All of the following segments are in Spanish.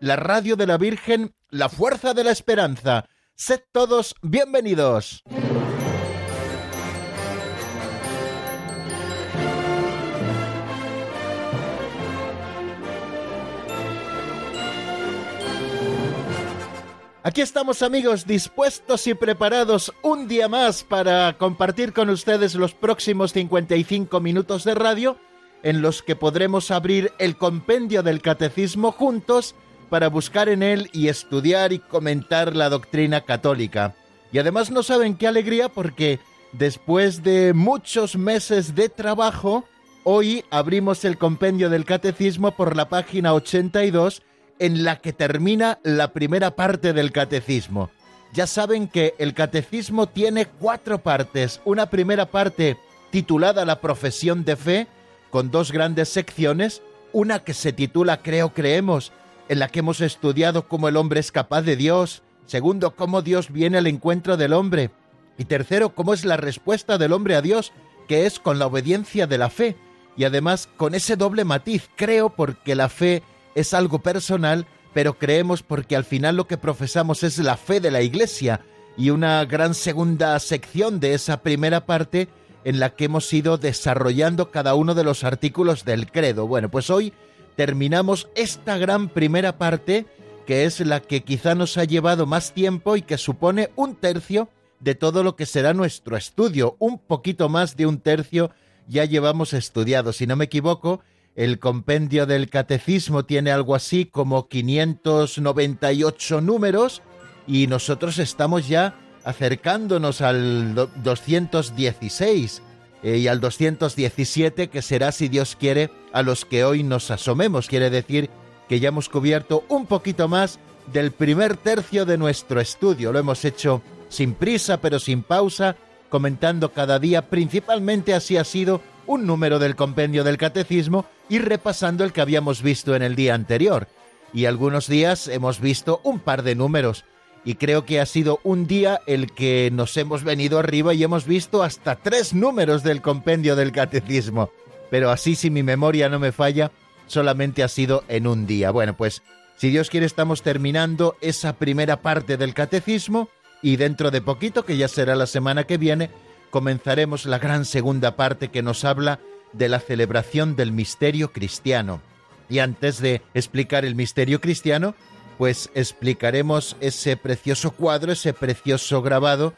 la radio de la Virgen, la fuerza de la esperanza. Sed todos bienvenidos. Aquí estamos amigos dispuestos y preparados un día más para compartir con ustedes los próximos 55 minutos de radio en los que podremos abrir el compendio del catecismo juntos para buscar en él y estudiar y comentar la doctrina católica. Y además no saben qué alegría porque después de muchos meses de trabajo, hoy abrimos el compendio del catecismo por la página 82 en la que termina la primera parte del catecismo. Ya saben que el catecismo tiene cuatro partes. Una primera parte titulada La profesión de fe, con dos grandes secciones. Una que se titula Creo, creemos, en la que hemos estudiado cómo el hombre es capaz de Dios. Segundo, cómo Dios viene al encuentro del hombre. Y tercero, cómo es la respuesta del hombre a Dios, que es con la obediencia de la fe. Y además con ese doble matiz, creo porque la fe es algo personal, pero creemos porque al final lo que profesamos es la fe de la Iglesia y una gran segunda sección de esa primera parte en la que hemos ido desarrollando cada uno de los artículos del credo. Bueno, pues hoy terminamos esta gran primera parte que es la que quizá nos ha llevado más tiempo y que supone un tercio de todo lo que será nuestro estudio. Un poquito más de un tercio ya llevamos estudiado. Si no me equivoco, el compendio del catecismo tiene algo así como 598 números y nosotros estamos ya acercándonos al 216 eh, y al 217 que será si Dios quiere a los que hoy nos asomemos. Quiere decir que ya hemos cubierto un poquito más del primer tercio de nuestro estudio. Lo hemos hecho sin prisa pero sin pausa, comentando cada día, principalmente así ha sido un número del compendio del catecismo y repasando el que habíamos visto en el día anterior. Y algunos días hemos visto un par de números. Y creo que ha sido un día el que nos hemos venido arriba y hemos visto hasta tres números del compendio del catecismo. Pero así si mi memoria no me falla, solamente ha sido en un día. Bueno, pues si Dios quiere estamos terminando esa primera parte del catecismo y dentro de poquito, que ya será la semana que viene, comenzaremos la gran segunda parte que nos habla de la celebración del misterio cristiano. Y antes de explicar el misterio cristiano, pues explicaremos ese precioso cuadro, ese precioso grabado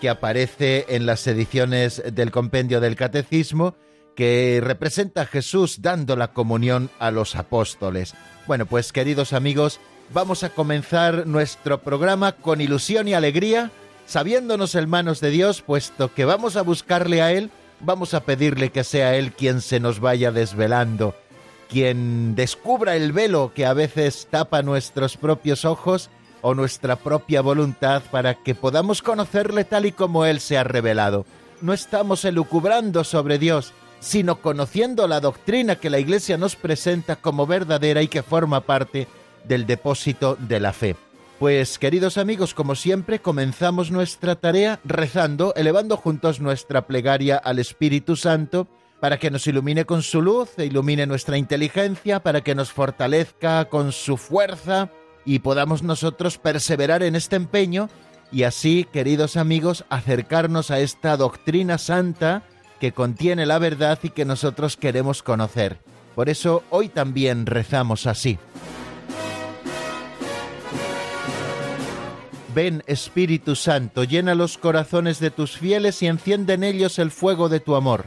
que aparece en las ediciones del compendio del catecismo, que representa a Jesús dando la comunión a los apóstoles. Bueno, pues queridos amigos, vamos a comenzar nuestro programa con ilusión y alegría sabiéndonos hermanos de Dios, puesto que vamos a buscarle a Él, vamos a pedirle que sea Él quien se nos vaya desvelando, quien descubra el velo que a veces tapa nuestros propios ojos o nuestra propia voluntad para que podamos conocerle tal y como Él se ha revelado. No estamos elucubrando sobre Dios, sino conociendo la doctrina que la Iglesia nos presenta como verdadera y que forma parte del depósito de la fe. Pues queridos amigos, como siempre, comenzamos nuestra tarea rezando, elevando juntos nuestra plegaria al Espíritu Santo, para que nos ilumine con su luz, e ilumine nuestra inteligencia, para que nos fortalezca con su fuerza y podamos nosotros perseverar en este empeño y así, queridos amigos, acercarnos a esta doctrina santa que contiene la verdad y que nosotros queremos conocer. Por eso hoy también rezamos así. Ven Espíritu Santo, llena los corazones de tus fieles y enciende en ellos el fuego de tu amor.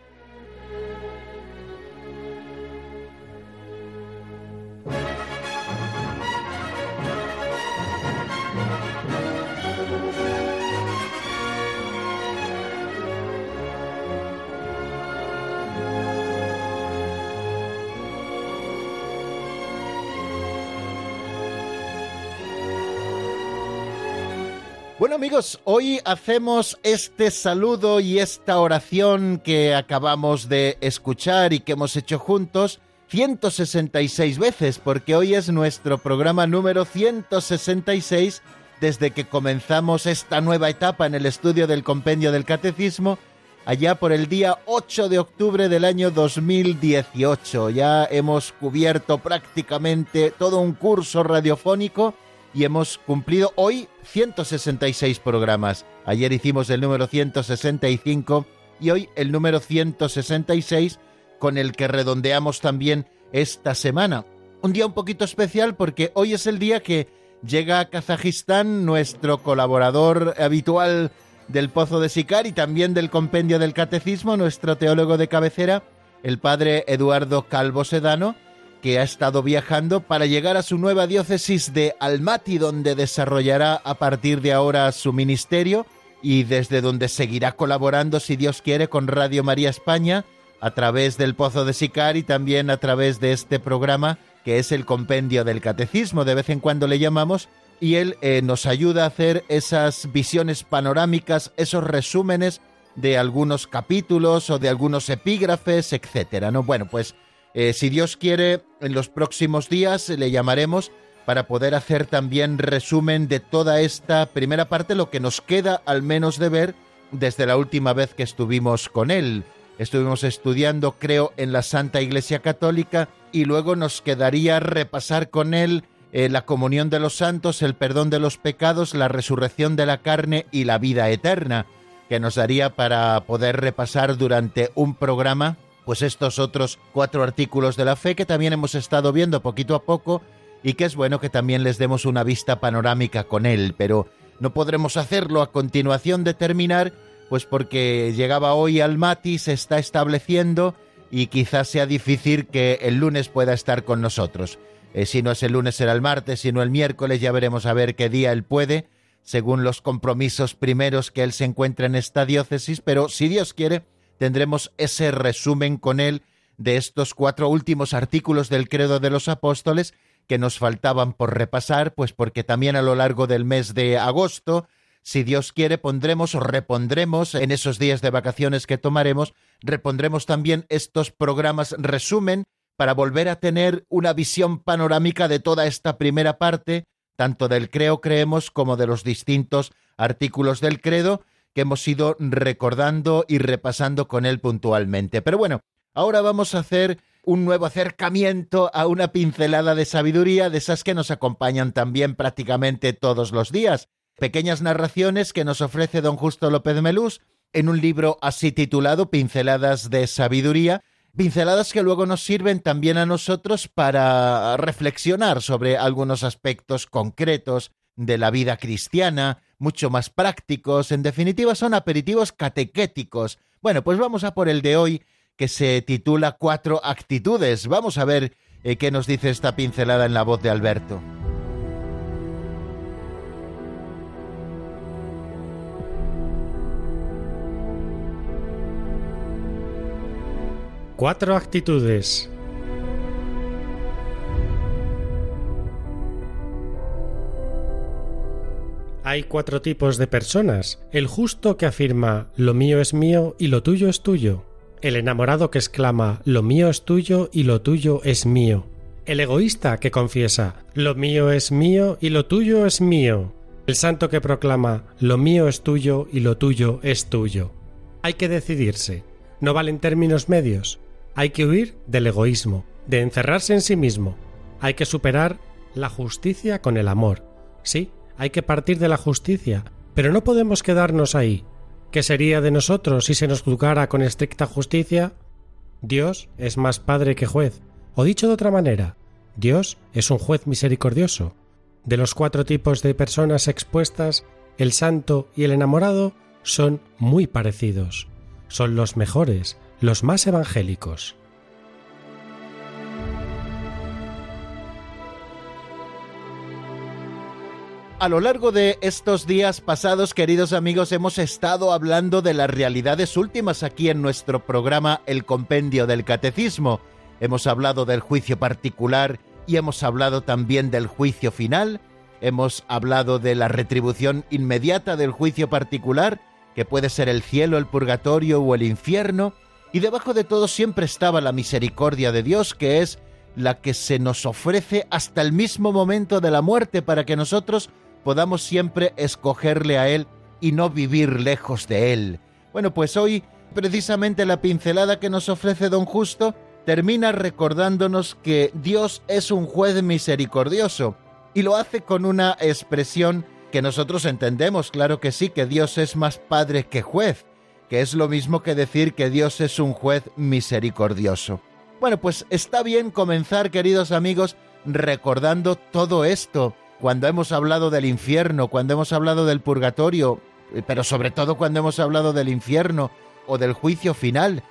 Bueno amigos, hoy hacemos este saludo y esta oración que acabamos de escuchar y que hemos hecho juntos 166 veces, porque hoy es nuestro programa número 166 desde que comenzamos esta nueva etapa en el estudio del compendio del catecismo, allá por el día 8 de octubre del año 2018. Ya hemos cubierto prácticamente todo un curso radiofónico y hemos cumplido hoy 166 programas. Ayer hicimos el número 165 y hoy el número 166 con el que redondeamos también esta semana. Un día un poquito especial porque hoy es el día que llega a Kazajistán nuestro colaborador habitual del Pozo de Sicar y también del Compendio del Catecismo, nuestro teólogo de cabecera, el padre Eduardo Calvo Sedano, que ha estado viajando para llegar a su nueva diócesis de Almaty, donde desarrollará a partir de ahora su ministerio y desde donde seguirá colaborando, si Dios quiere, con Radio María España a través del Pozo de Sicar y también a través de este programa que es el Compendio del Catecismo, de vez en cuando le llamamos, y él eh, nos ayuda a hacer esas visiones panorámicas, esos resúmenes de algunos capítulos o de algunos epígrafes, etcétera, ¿no? Bueno, pues eh, si Dios quiere, en los próximos días le llamaremos para poder hacer también resumen de toda esta primera parte, lo que nos queda al menos de ver desde la última vez que estuvimos con él. Estuvimos estudiando, creo, en la Santa Iglesia Católica y luego nos quedaría repasar con él eh, la comunión de los santos, el perdón de los pecados, la resurrección de la carne y la vida eterna, que nos daría para poder repasar durante un programa pues estos otros cuatro artículos de la fe que también hemos estado viendo poquito a poco y que es bueno que también les demos una vista panorámica con él, pero no podremos hacerlo a continuación de terminar, pues porque llegaba hoy al Mati, se está estableciendo y quizás sea difícil que el lunes pueda estar con nosotros. Eh, si no es el lunes será el martes, si no el miércoles, ya veremos a ver qué día él puede, según los compromisos primeros que él se encuentra en esta diócesis, pero si Dios quiere, tendremos ese resumen con él de estos cuatro últimos artículos del Credo de los Apóstoles que nos faltaban por repasar, pues porque también a lo largo del mes de agosto, si Dios quiere, pondremos o repondremos en esos días de vacaciones que tomaremos, repondremos también estos programas resumen para volver a tener una visión panorámica de toda esta primera parte, tanto del creo creemos como de los distintos artículos del credo, que hemos ido recordando y repasando con él puntualmente. Pero bueno, ahora vamos a hacer un nuevo acercamiento a una pincelada de sabiduría de esas que nos acompañan también prácticamente todos los días. Pequeñas narraciones que nos ofrece don Justo López Melús en un libro así titulado Pinceladas de Sabiduría, pinceladas que luego nos sirven también a nosotros para reflexionar sobre algunos aspectos concretos de la vida cristiana, mucho más prácticos, en definitiva son aperitivos catequéticos. Bueno, pues vamos a por el de hoy que se titula Cuatro actitudes. Vamos a ver eh, qué nos dice esta pincelada en la voz de Alberto. Cuatro actitudes. Hay cuatro tipos de personas. El justo que afirma lo mío es mío y lo tuyo es tuyo. El enamorado que exclama lo mío es tuyo y lo tuyo es mío. El egoísta que confiesa lo mío es mío y lo tuyo es mío. El santo que proclama lo mío es tuyo y lo tuyo es tuyo. Hay que decidirse. No valen términos medios. Hay que huir del egoísmo, de encerrarse en sí mismo. Hay que superar la justicia con el amor. Sí, hay que partir de la justicia, pero no podemos quedarnos ahí. ¿Qué sería de nosotros si se nos juzgara con estricta justicia? Dios es más padre que juez, o dicho de otra manera, Dios es un juez misericordioso. De los cuatro tipos de personas expuestas, el santo y el enamorado son muy parecidos. Son los mejores, los más evangélicos. A lo largo de estos días pasados, queridos amigos, hemos estado hablando de las realidades últimas aquí en nuestro programa El Compendio del Catecismo. Hemos hablado del juicio particular y hemos hablado también del juicio final. hemos hablado de la retribución inmediata del juicio particular, que puede ser el cielo, el purgatorio o el infierno, y debajo de todo siempre estaba la misericordia de Dios, que es la que se nos ofrece hasta el mismo momento de la muerte para que nosotros podamos siempre escogerle a Él y no vivir lejos de Él. Bueno, pues hoy precisamente la pincelada que nos ofrece don Justo termina recordándonos que Dios es un juez misericordioso y lo hace con una expresión que nosotros entendemos, claro que sí, que Dios es más padre que juez, que es lo mismo que decir que Dios es un juez misericordioso. Bueno, pues está bien comenzar, queridos amigos, recordando todo esto, cuando hemos hablado del infierno, cuando hemos hablado del purgatorio, pero sobre todo cuando hemos hablado del infierno o del juicio final.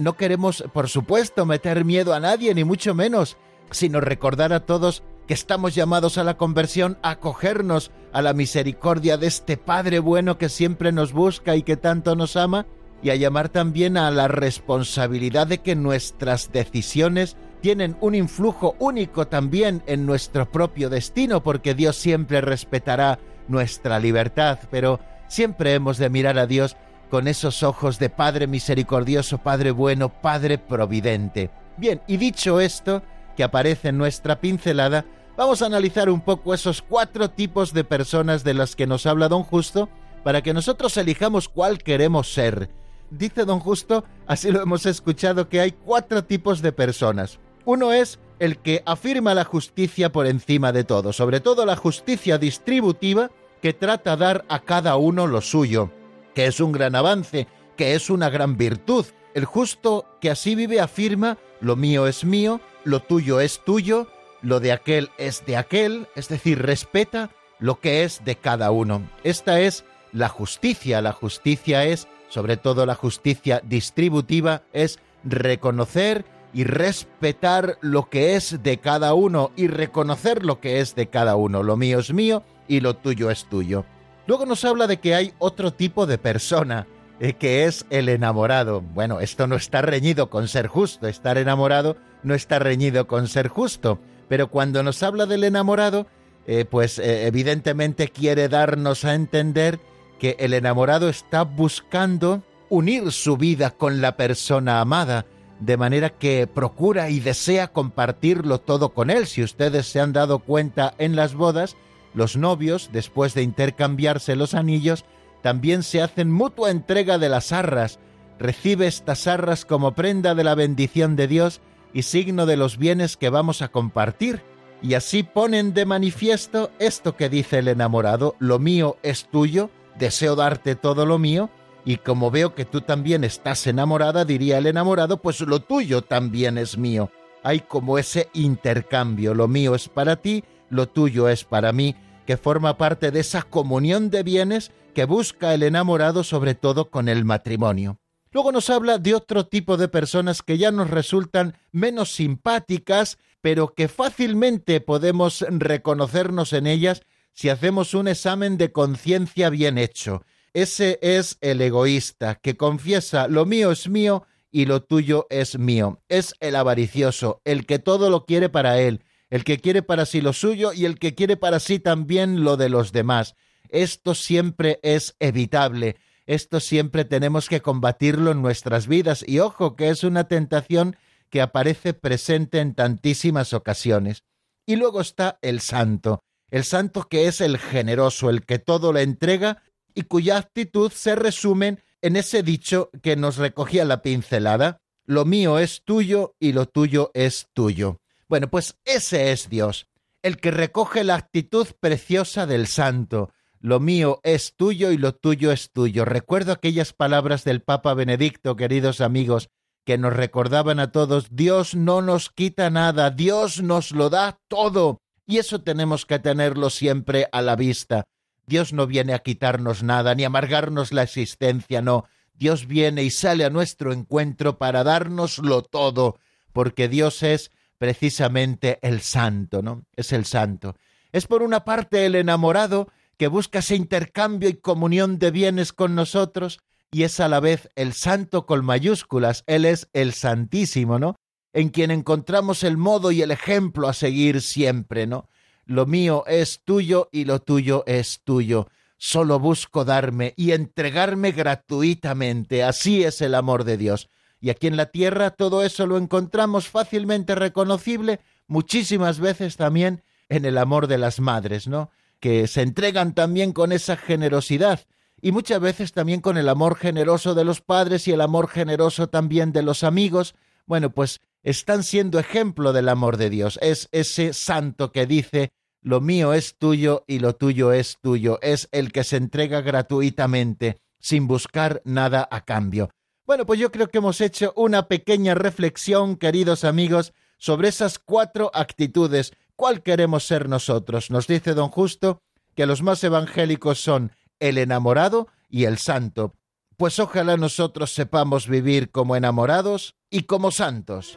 No queremos, por supuesto, meter miedo a nadie, ni mucho menos, sino recordar a todos que estamos llamados a la conversión, a acogernos a la misericordia de este Padre bueno que siempre nos busca y que tanto nos ama, y a llamar también a la responsabilidad de que nuestras decisiones tienen un influjo único también en nuestro propio destino, porque Dios siempre respetará nuestra libertad, pero siempre hemos de mirar a Dios con esos ojos de Padre misericordioso, Padre bueno, Padre providente. Bien, y dicho esto, que aparece en nuestra pincelada, vamos a analizar un poco esos cuatro tipos de personas de las que nos habla don Justo, para que nosotros elijamos cuál queremos ser. Dice don Justo, así lo hemos escuchado, que hay cuatro tipos de personas. Uno es el que afirma la justicia por encima de todo, sobre todo la justicia distributiva que trata dar a cada uno lo suyo que es un gran avance, que es una gran virtud. El justo que así vive afirma, lo mío es mío, lo tuyo es tuyo, lo de aquel es de aquel, es decir, respeta lo que es de cada uno. Esta es la justicia. La justicia es, sobre todo la justicia distributiva, es reconocer y respetar lo que es de cada uno y reconocer lo que es de cada uno. Lo mío es mío y lo tuyo es tuyo. Luego nos habla de que hay otro tipo de persona, eh, que es el enamorado. Bueno, esto no está reñido con ser justo, estar enamorado no está reñido con ser justo, pero cuando nos habla del enamorado, eh, pues eh, evidentemente quiere darnos a entender que el enamorado está buscando unir su vida con la persona amada, de manera que procura y desea compartirlo todo con él. Si ustedes se han dado cuenta en las bodas, los novios, después de intercambiarse los anillos, también se hacen mutua entrega de las arras. Recibe estas arras como prenda de la bendición de Dios y signo de los bienes que vamos a compartir. Y así ponen de manifiesto esto que dice el enamorado, lo mío es tuyo, deseo darte todo lo mío, y como veo que tú también estás enamorada, diría el enamorado, pues lo tuyo también es mío. Hay como ese intercambio, lo mío es para ti, lo tuyo es para mí, que forma parte de esa comunión de bienes que busca el enamorado sobre todo con el matrimonio. Luego nos habla de otro tipo de personas que ya nos resultan menos simpáticas, pero que fácilmente podemos reconocernos en ellas si hacemos un examen de conciencia bien hecho. Ese es el egoísta, que confiesa lo mío es mío y lo tuyo es mío. Es el avaricioso, el que todo lo quiere para él, el que quiere para sí lo suyo y el que quiere para sí también lo de los demás. Esto siempre es evitable, esto siempre tenemos que combatirlo en nuestras vidas y ojo que es una tentación que aparece presente en tantísimas ocasiones. Y luego está el santo, el santo que es el generoso, el que todo le entrega y cuya actitud se resume en ese dicho que nos recogía la pincelada, lo mío es tuyo y lo tuyo es tuyo. Bueno, pues ese es Dios, el que recoge la actitud preciosa del santo. Lo mío es tuyo y lo tuyo es tuyo. Recuerdo aquellas palabras del Papa Benedicto, queridos amigos, que nos recordaban a todos, Dios no nos quita nada, Dios nos lo da todo. Y eso tenemos que tenerlo siempre a la vista. Dios no viene a quitarnos nada, ni a amargarnos la existencia, no. Dios viene y sale a nuestro encuentro para dárnoslo todo, porque Dios es precisamente el santo, ¿no? Es el santo. Es por una parte el enamorado que busca ese intercambio y comunión de bienes con nosotros, y es a la vez el santo con mayúsculas, Él es el Santísimo, ¿no? En quien encontramos el modo y el ejemplo a seguir siempre, ¿no? lo mío es tuyo y lo tuyo es tuyo. Solo busco darme y entregarme gratuitamente. Así es el amor de Dios. Y aquí en la tierra todo eso lo encontramos fácilmente reconocible, muchísimas veces también en el amor de las madres, ¿no? Que se entregan también con esa generosidad y muchas veces también con el amor generoso de los padres y el amor generoso también de los amigos. Bueno, pues están siendo ejemplo del amor de Dios. Es ese santo que dice, lo mío es tuyo y lo tuyo es tuyo. Es el que se entrega gratuitamente, sin buscar nada a cambio. Bueno, pues yo creo que hemos hecho una pequeña reflexión, queridos amigos, sobre esas cuatro actitudes. ¿Cuál queremos ser nosotros? Nos dice don Justo que los más evangélicos son el enamorado y el santo. Pues ojalá nosotros sepamos vivir como enamorados y como santos.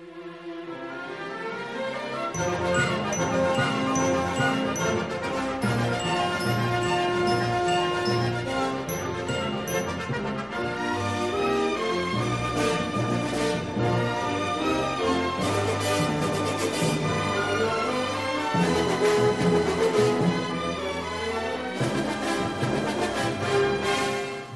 Thank you.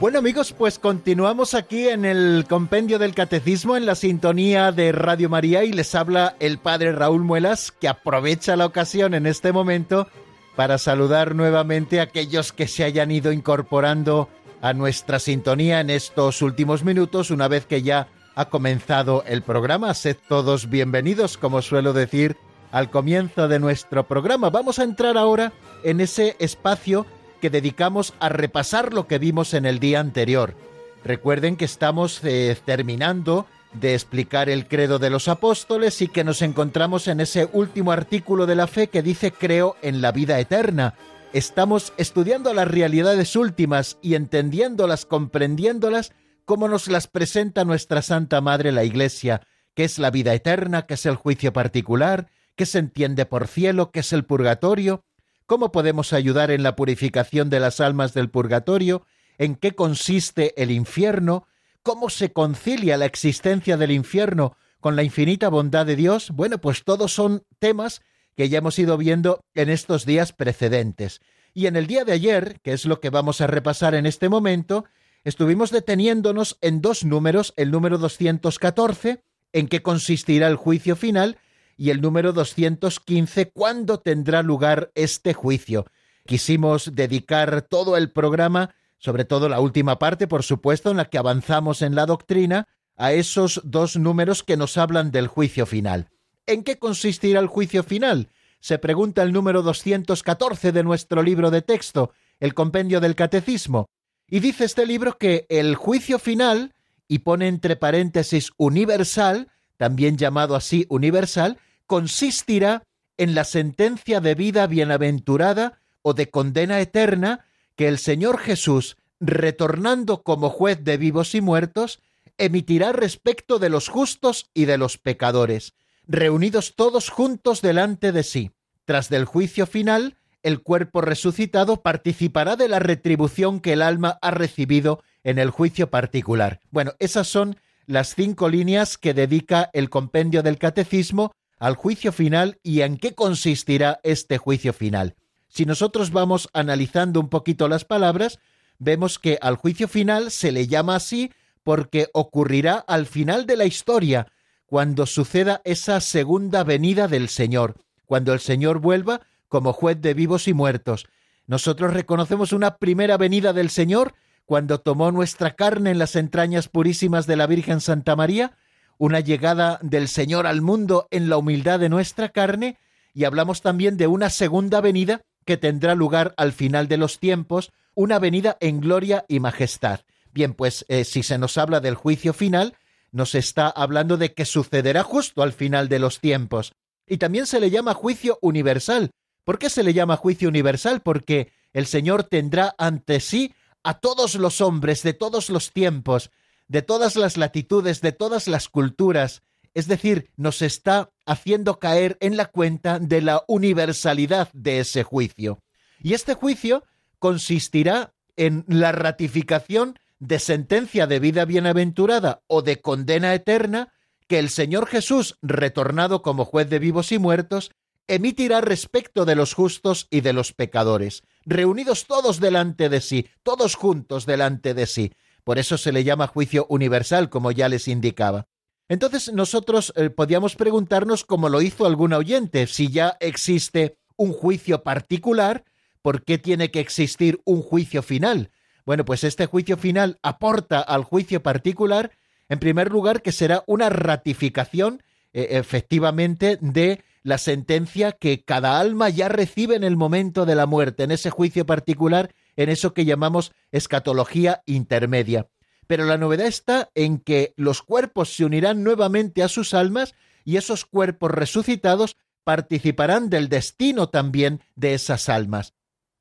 Bueno amigos, pues continuamos aquí en el compendio del catecismo en la sintonía de Radio María y les habla el padre Raúl Muelas que aprovecha la ocasión en este momento para saludar nuevamente a aquellos que se hayan ido incorporando a nuestra sintonía en estos últimos minutos una vez que ya ha comenzado el programa. Sed todos bienvenidos, como suelo decir, al comienzo de nuestro programa. Vamos a entrar ahora en ese espacio que dedicamos a repasar lo que vimos en el día anterior. Recuerden que estamos eh, terminando de explicar el credo de los apóstoles y que nos encontramos en ese último artículo de la fe que dice creo en la vida eterna. Estamos estudiando las realidades últimas y entendiéndolas, comprendiéndolas, como nos las presenta nuestra Santa Madre la Iglesia, que es la vida eterna, que es el juicio particular, que se entiende por cielo, que es el purgatorio, ¿Cómo podemos ayudar en la purificación de las almas del purgatorio? ¿En qué consiste el infierno? ¿Cómo se concilia la existencia del infierno con la infinita bondad de Dios? Bueno, pues todos son temas que ya hemos ido viendo en estos días precedentes. Y en el día de ayer, que es lo que vamos a repasar en este momento, estuvimos deteniéndonos en dos números, el número 214, en qué consistirá el juicio final, y el número 215, ¿cuándo tendrá lugar este juicio? Quisimos dedicar todo el programa, sobre todo la última parte, por supuesto, en la que avanzamos en la doctrina, a esos dos números que nos hablan del juicio final. ¿En qué consistirá el juicio final? Se pregunta el número 214 de nuestro libro de texto, el compendio del catecismo. Y dice este libro que el juicio final, y pone entre paréntesis universal, también llamado así universal, consistirá en la sentencia de vida bienaventurada o de condena eterna que el Señor Jesús, retornando como juez de vivos y muertos, emitirá respecto de los justos y de los pecadores, reunidos todos juntos delante de sí. Tras del juicio final, el cuerpo resucitado participará de la retribución que el alma ha recibido en el juicio particular. Bueno, esas son las cinco líneas que dedica el compendio del catecismo al juicio final y en qué consistirá este juicio final. Si nosotros vamos analizando un poquito las palabras, vemos que al juicio final se le llama así porque ocurrirá al final de la historia, cuando suceda esa segunda venida del Señor, cuando el Señor vuelva como juez de vivos y muertos. Nosotros reconocemos una primera venida del Señor cuando tomó nuestra carne en las entrañas purísimas de la Virgen Santa María, una llegada del Señor al mundo en la humildad de nuestra carne, y hablamos también de una segunda venida que tendrá lugar al final de los tiempos, una venida en gloria y majestad. Bien, pues eh, si se nos habla del juicio final, nos está hablando de que sucederá justo al final de los tiempos. Y también se le llama juicio universal. ¿Por qué se le llama juicio universal? Porque el Señor tendrá ante sí a todos los hombres de todos los tiempos, de todas las latitudes, de todas las culturas, es decir, nos está haciendo caer en la cuenta de la universalidad de ese juicio. Y este juicio consistirá en la ratificación de sentencia de vida bienaventurada o de condena eterna que el Señor Jesús, retornado como juez de vivos y muertos, emitirá respecto de los justos y de los pecadores, reunidos todos delante de sí, todos juntos delante de sí. Por eso se le llama juicio universal, como ya les indicaba. Entonces nosotros eh, podíamos preguntarnos, como lo hizo algún oyente, si ya existe un juicio particular, ¿por qué tiene que existir un juicio final? Bueno, pues este juicio final aporta al juicio particular, en primer lugar, que será una ratificación eh, efectivamente de la sentencia que cada alma ya recibe en el momento de la muerte, en ese juicio particular, en eso que llamamos escatología intermedia. Pero la novedad está en que los cuerpos se unirán nuevamente a sus almas y esos cuerpos resucitados participarán del destino también de esas almas.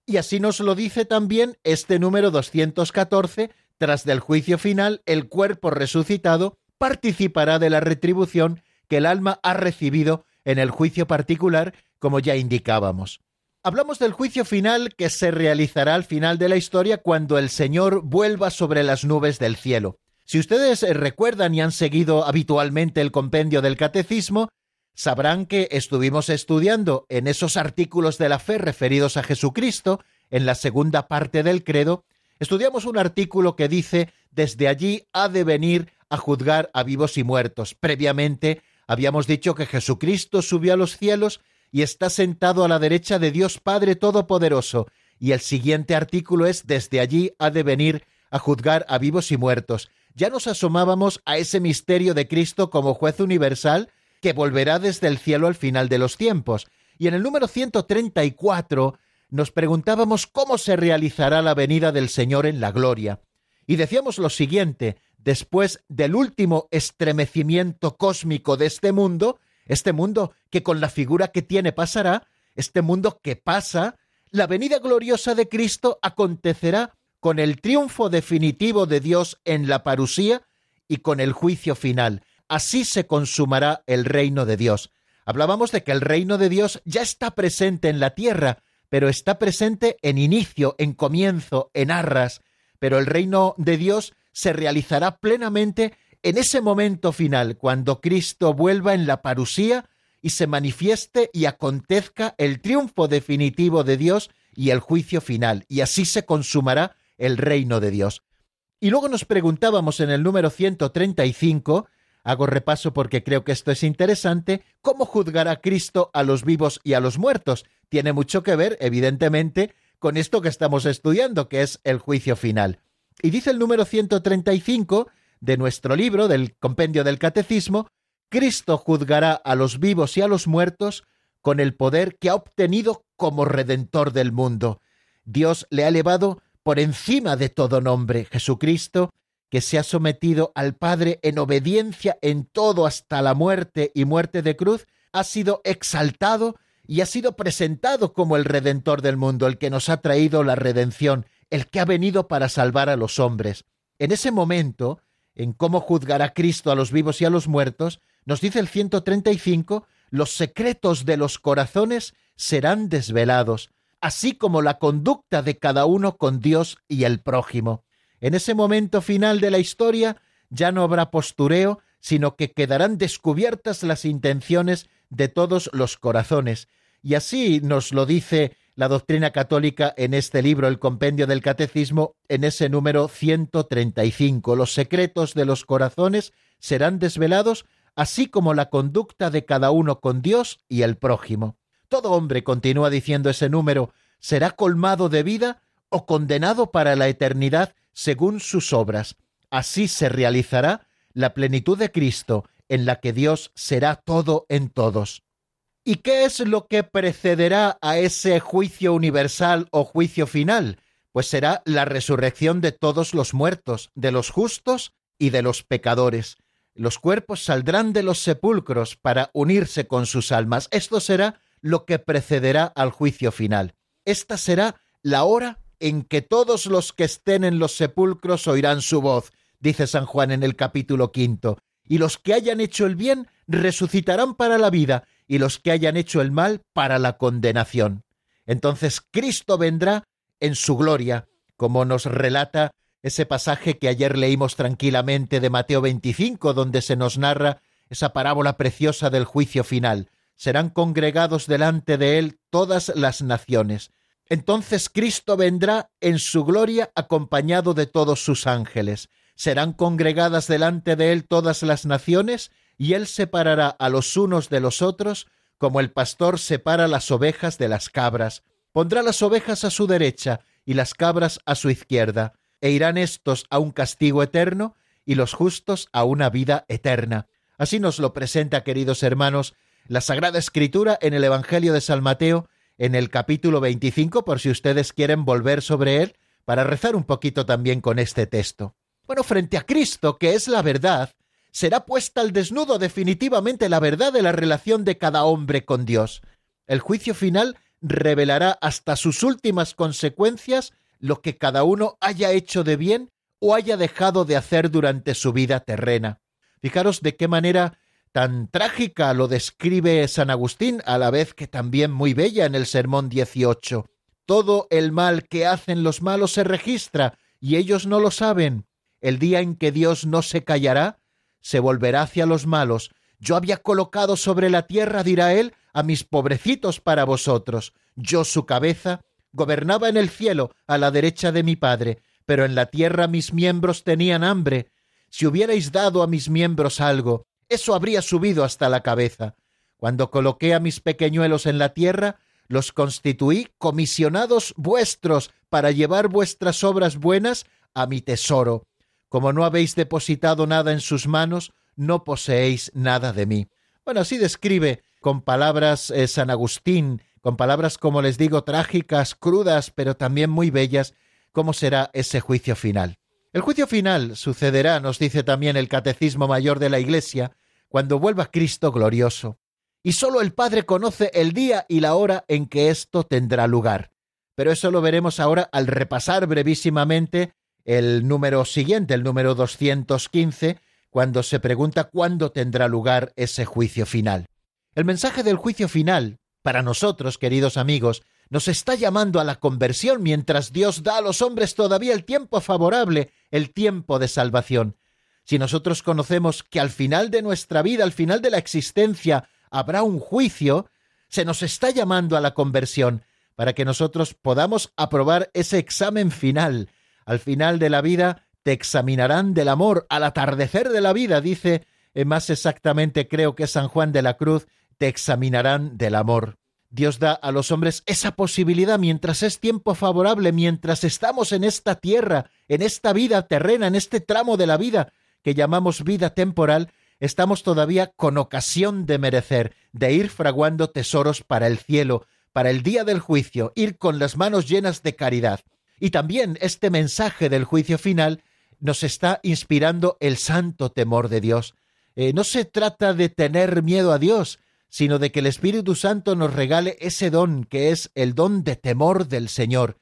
Y así nos lo dice también este número 214, tras del juicio final, el cuerpo resucitado participará de la retribución que el alma ha recibido en el juicio particular, como ya indicábamos. Hablamos del juicio final que se realizará al final de la historia cuando el Señor vuelva sobre las nubes del cielo. Si ustedes recuerdan y han seguido habitualmente el compendio del catecismo, sabrán que estuvimos estudiando en esos artículos de la fe referidos a Jesucristo, en la segunda parte del credo, estudiamos un artículo que dice, desde allí ha de venir a juzgar a vivos y muertos. Previamente habíamos dicho que Jesucristo subió a los cielos y está sentado a la derecha de Dios Padre Todopoderoso, y el siguiente artículo es, desde allí ha de venir a juzgar a vivos y muertos. Ya nos asomábamos a ese misterio de Cristo como juez universal, que volverá desde el cielo al final de los tiempos. Y en el número 134 nos preguntábamos cómo se realizará la venida del Señor en la gloria. Y decíamos lo siguiente, después del último estremecimiento cósmico de este mundo, este mundo que con la figura que tiene pasará, este mundo que pasa, la venida gloriosa de Cristo acontecerá con el triunfo definitivo de Dios en la parusía y con el juicio final así se consumará el reino de Dios. Hablábamos de que el reino de Dios ya está presente en la tierra, pero está presente en inicio, en comienzo, en arras, pero el reino de Dios se realizará plenamente en ese momento final, cuando Cristo vuelva en la parusía y se manifieste y acontezca el triunfo definitivo de Dios y el juicio final, y así se consumará el reino de Dios. Y luego nos preguntábamos en el número 135 Hago repaso porque creo que esto es interesante. ¿Cómo juzgará Cristo a los vivos y a los muertos? Tiene mucho que ver, evidentemente, con esto que estamos estudiando, que es el juicio final. Y dice el número 135 de nuestro libro, del Compendio del Catecismo, Cristo juzgará a los vivos y a los muertos con el poder que ha obtenido como redentor del mundo. Dios le ha elevado por encima de todo nombre. Jesucristo que se ha sometido al Padre en obediencia en todo hasta la muerte y muerte de cruz, ha sido exaltado y ha sido presentado como el Redentor del mundo, el que nos ha traído la redención, el que ha venido para salvar a los hombres. En ese momento, en cómo juzgará Cristo a los vivos y a los muertos, nos dice el 135, los secretos de los corazones serán desvelados, así como la conducta de cada uno con Dios y el prójimo. En ese momento final de la historia ya no habrá postureo, sino que quedarán descubiertas las intenciones de todos los corazones. Y así nos lo dice la doctrina católica en este libro, el compendio del catecismo, en ese número 135. Los secretos de los corazones serán desvelados, así como la conducta de cada uno con Dios y el prójimo. Todo hombre, continúa diciendo ese número, será colmado de vida o condenado para la eternidad según sus obras. Así se realizará la plenitud de Cristo, en la que Dios será todo en todos. ¿Y qué es lo que precederá a ese juicio universal o juicio final? Pues será la resurrección de todos los muertos, de los justos y de los pecadores. Los cuerpos saldrán de los sepulcros para unirse con sus almas. Esto será lo que precederá al juicio final. Esta será la hora en que todos los que estén en los sepulcros oirán su voz, dice San Juan en el capítulo quinto, y los que hayan hecho el bien resucitarán para la vida, y los que hayan hecho el mal para la condenación. Entonces Cristo vendrá en su gloria, como nos relata ese pasaje que ayer leímos tranquilamente de Mateo 25, donde se nos narra esa parábola preciosa del juicio final. serán congregados delante de él todas las naciones. Entonces Cristo vendrá en su gloria acompañado de todos sus ángeles. Serán congregadas delante de él todas las naciones, y él separará a los unos de los otros, como el pastor separa las ovejas de las cabras. Pondrá las ovejas a su derecha y las cabras a su izquierda, e irán éstos a un castigo eterno y los justos a una vida eterna. Así nos lo presenta, queridos hermanos, la Sagrada Escritura en el Evangelio de San Mateo, en el capítulo 25, por si ustedes quieren volver sobre él, para rezar un poquito también con este texto. Bueno, frente a Cristo, que es la verdad, será puesta al desnudo definitivamente la verdad de la relación de cada hombre con Dios. El juicio final revelará hasta sus últimas consecuencias lo que cada uno haya hecho de bien o haya dejado de hacer durante su vida terrena. Fijaros de qué manera tan trágica lo describe San Agustín, a la vez que también muy bella en el Sermón 18. Todo el mal que hacen los malos se registra, y ellos no lo saben. El día en que Dios no se callará, se volverá hacia los malos. Yo había colocado sobre la tierra, dirá él, a mis pobrecitos para vosotros. Yo, su cabeza, gobernaba en el cielo, a la derecha de mi Padre pero en la tierra mis miembros tenían hambre. Si hubierais dado a mis miembros algo, eso habría subido hasta la cabeza. Cuando coloqué a mis pequeñuelos en la tierra, los constituí comisionados vuestros para llevar vuestras obras buenas a mi tesoro. Como no habéis depositado nada en sus manos, no poseéis nada de mí. Bueno, así describe con palabras eh, San Agustín, con palabras, como les digo, trágicas, crudas, pero también muy bellas, cómo será ese juicio final. El juicio final sucederá, nos dice también el Catecismo Mayor de la Iglesia, cuando vuelva Cristo glorioso. Y sólo el Padre conoce el día y la hora en que esto tendrá lugar. Pero eso lo veremos ahora al repasar brevísimamente el número siguiente, el número 215, cuando se pregunta cuándo tendrá lugar ese juicio final. El mensaje del juicio final, para nosotros, queridos amigos, nos está llamando a la conversión mientras Dios da a los hombres todavía el tiempo favorable, el tiempo de salvación. Si nosotros conocemos que al final de nuestra vida, al final de la existencia, habrá un juicio, se nos está llamando a la conversión para que nosotros podamos aprobar ese examen final. Al final de la vida te examinarán del amor, al atardecer de la vida, dice eh, más exactamente creo que San Juan de la Cruz, te examinarán del amor. Dios da a los hombres esa posibilidad mientras es tiempo favorable, mientras estamos en esta tierra, en esta vida terrena, en este tramo de la vida que llamamos vida temporal, estamos todavía con ocasión de merecer, de ir fraguando tesoros para el cielo, para el día del juicio, ir con las manos llenas de caridad. Y también este mensaje del juicio final nos está inspirando el santo temor de Dios. Eh, no se trata de tener miedo a Dios, sino de que el Espíritu Santo nos regale ese don que es el don de temor del Señor,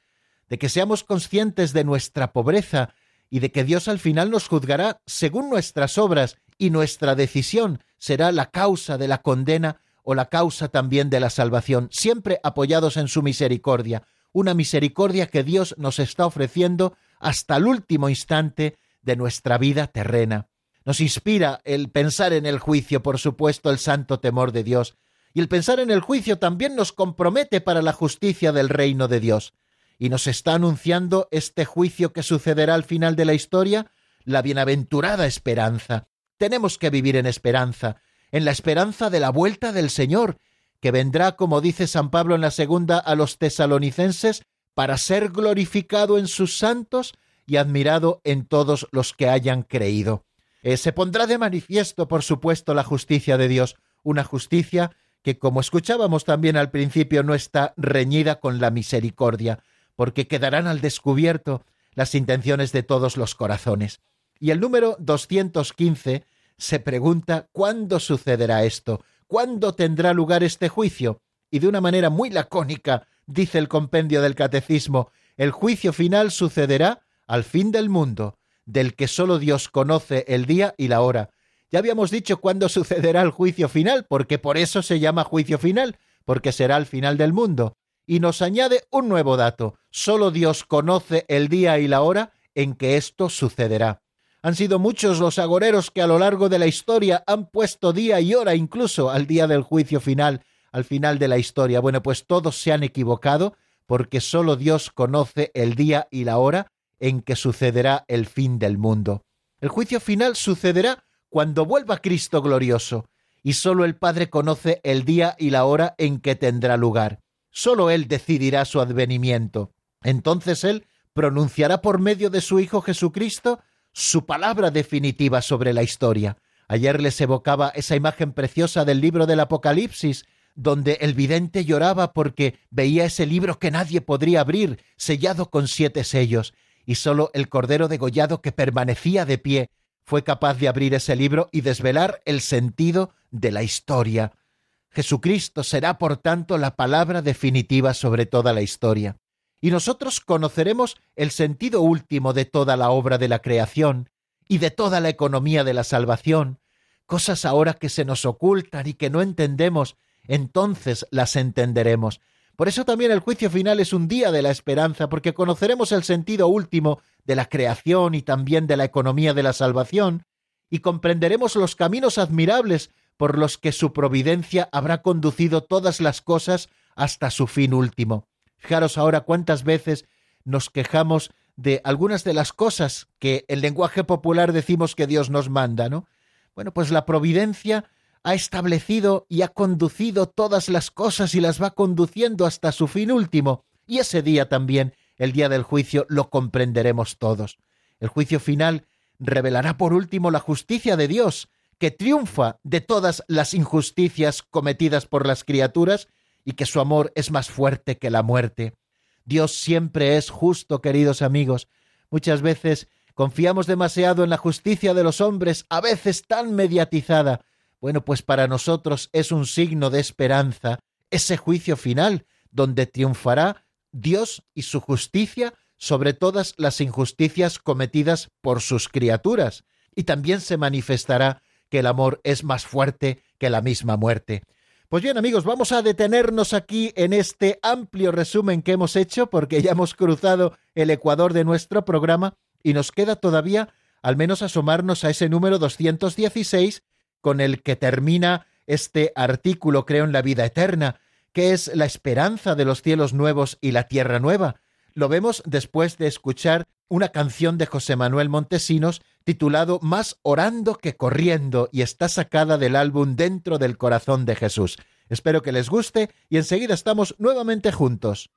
de que seamos conscientes de nuestra pobreza y de que Dios al final nos juzgará según nuestras obras y nuestra decisión será la causa de la condena o la causa también de la salvación, siempre apoyados en su misericordia, una misericordia que Dios nos está ofreciendo hasta el último instante de nuestra vida terrena. Nos inspira el pensar en el juicio, por supuesto, el santo temor de Dios. Y el pensar en el juicio también nos compromete para la justicia del reino de Dios. Y nos está anunciando este juicio que sucederá al final de la historia, la bienaventurada esperanza. Tenemos que vivir en esperanza, en la esperanza de la vuelta del Señor, que vendrá, como dice San Pablo en la segunda a los tesalonicenses, para ser glorificado en sus santos y admirado en todos los que hayan creído. Eh, se pondrá de manifiesto, por supuesto, la justicia de Dios, una justicia que, como escuchábamos también al principio, no está reñida con la misericordia, porque quedarán al descubierto las intenciones de todos los corazones. Y el número 215 se pregunta cuándo sucederá esto, cuándo tendrá lugar este juicio. Y de una manera muy lacónica, dice el compendio del Catecismo, el juicio final sucederá al fin del mundo, del que solo Dios conoce el día y la hora. Ya habíamos dicho cuándo sucederá el juicio final, porque por eso se llama juicio final, porque será el final del mundo. Y nos añade un nuevo dato, solo Dios conoce el día y la hora en que esto sucederá. Han sido muchos los agoreros que a lo largo de la historia han puesto día y hora incluso al día del juicio final, al final de la historia. Bueno, pues todos se han equivocado porque solo Dios conoce el día y la hora en que sucederá el fin del mundo. El juicio final sucederá cuando vuelva Cristo glorioso, y solo el Padre conoce el día y la hora en que tendrá lugar. Solo Él decidirá su advenimiento. Entonces Él pronunciará por medio de su Hijo Jesucristo su palabra definitiva sobre la historia. Ayer les evocaba esa imagen preciosa del libro del Apocalipsis, donde el vidente lloraba porque veía ese libro que nadie podría abrir, sellado con siete sellos, y sólo el Cordero degollado que permanecía de pie fue capaz de abrir ese libro y desvelar el sentido de la historia. Jesucristo será, por tanto, la palabra definitiva sobre toda la historia. Y nosotros conoceremos el sentido último de toda la obra de la creación y de toda la economía de la salvación, cosas ahora que se nos ocultan y que no entendemos, entonces las entenderemos. Por eso también el juicio final es un día de la esperanza, porque conoceremos el sentido último de la creación y también de la economía de la salvación, y comprenderemos los caminos admirables por los que su providencia habrá conducido todas las cosas hasta su fin último. Fijaros ahora cuántas veces nos quejamos de algunas de las cosas que en lenguaje popular decimos que Dios nos manda, ¿no? Bueno, pues la providencia ha establecido y ha conducido todas las cosas y las va conduciendo hasta su fin último, y ese día también, el día del juicio, lo comprenderemos todos. El juicio final revelará por último la justicia de Dios, que triunfa de todas las injusticias cometidas por las criaturas y que su amor es más fuerte que la muerte. Dios siempre es justo, queridos amigos. Muchas veces confiamos demasiado en la justicia de los hombres, a veces tan mediatizada, bueno, pues para nosotros es un signo de esperanza ese juicio final, donde triunfará Dios y su justicia sobre todas las injusticias cometidas por sus criaturas, y también se manifestará que el amor es más fuerte que la misma muerte. Pues bien amigos, vamos a detenernos aquí en este amplio resumen que hemos hecho porque ya hemos cruzado el ecuador de nuestro programa y nos queda todavía al menos asomarnos a ese número 216 con el que termina este artículo, creo, en la vida eterna, que es la esperanza de los cielos nuevos y la tierra nueva. Lo vemos después de escuchar una canción de José Manuel Montesinos titulado Más orando que corriendo y está sacada del álbum Dentro del corazón de Jesús. Espero que les guste y enseguida estamos nuevamente juntos.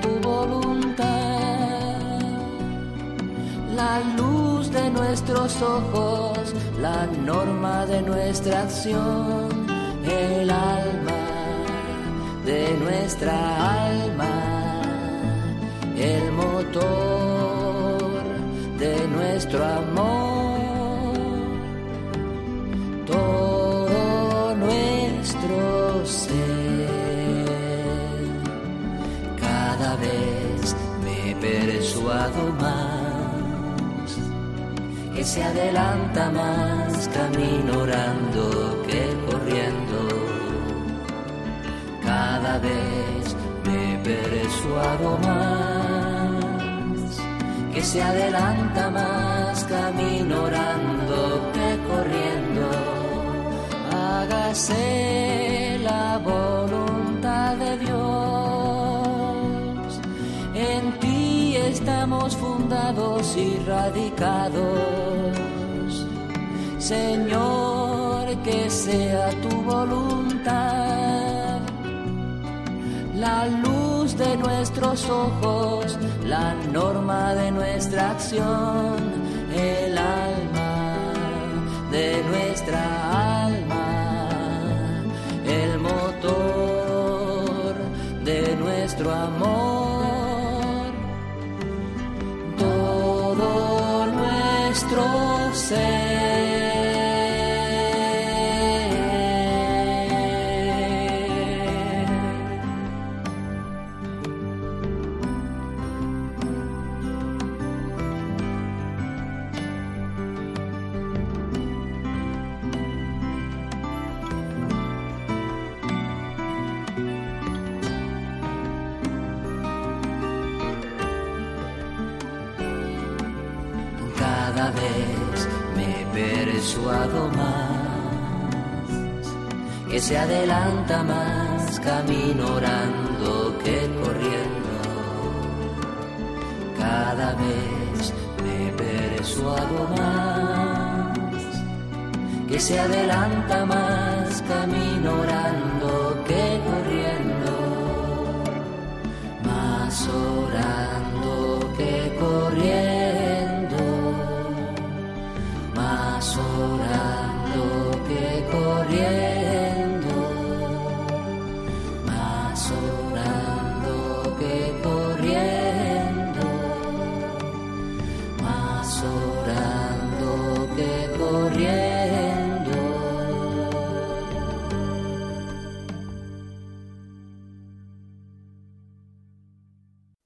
Tu voluntad, la luz de nuestros ojos, la norma de nuestra acción, el alma de nuestra alma, el motor de nuestro amor. Que se adelanta más caminando que corriendo. Cada vez me persuado más, que se adelanta más caminando que corriendo. Hágase fundados y radicados. Señor, que sea tu voluntad. La luz de nuestros ojos, la norma de nuestra acción, el alma de nuestra alma, el motor de nuestro amor. Nuestro persuado más que se adelanta más camino orando que corriendo. Cada vez me persuado más que se adelanta más camino orando que corriendo. Más orando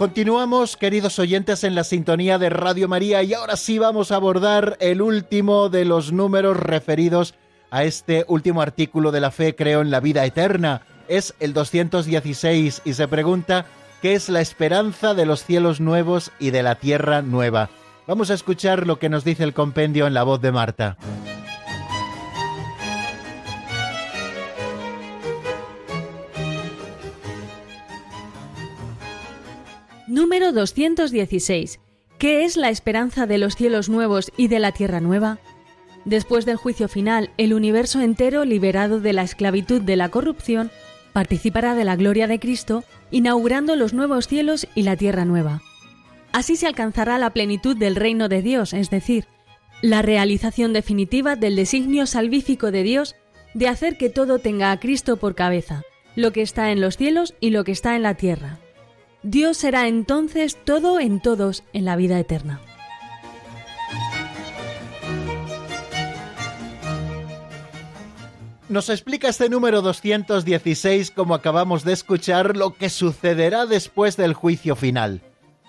Continuamos, queridos oyentes, en la sintonía de Radio María y ahora sí vamos a abordar el último de los números referidos a este último artículo de la fe, creo en la vida eterna. Es el 216 y se pregunta qué es la esperanza de los cielos nuevos y de la tierra nueva. Vamos a escuchar lo que nos dice el compendio en la voz de Marta. Número 216. ¿Qué es la esperanza de los cielos nuevos y de la tierra nueva? Después del juicio final, el universo entero, liberado de la esclavitud de la corrupción, participará de la gloria de Cristo, inaugurando los nuevos cielos y la tierra nueva. Así se alcanzará la plenitud del reino de Dios, es decir, la realización definitiva del designio salvífico de Dios de hacer que todo tenga a Cristo por cabeza, lo que está en los cielos y lo que está en la tierra. Dios será entonces todo en todos en la vida eterna. Nos explica este número 216, como acabamos de escuchar, lo que sucederá después del juicio final.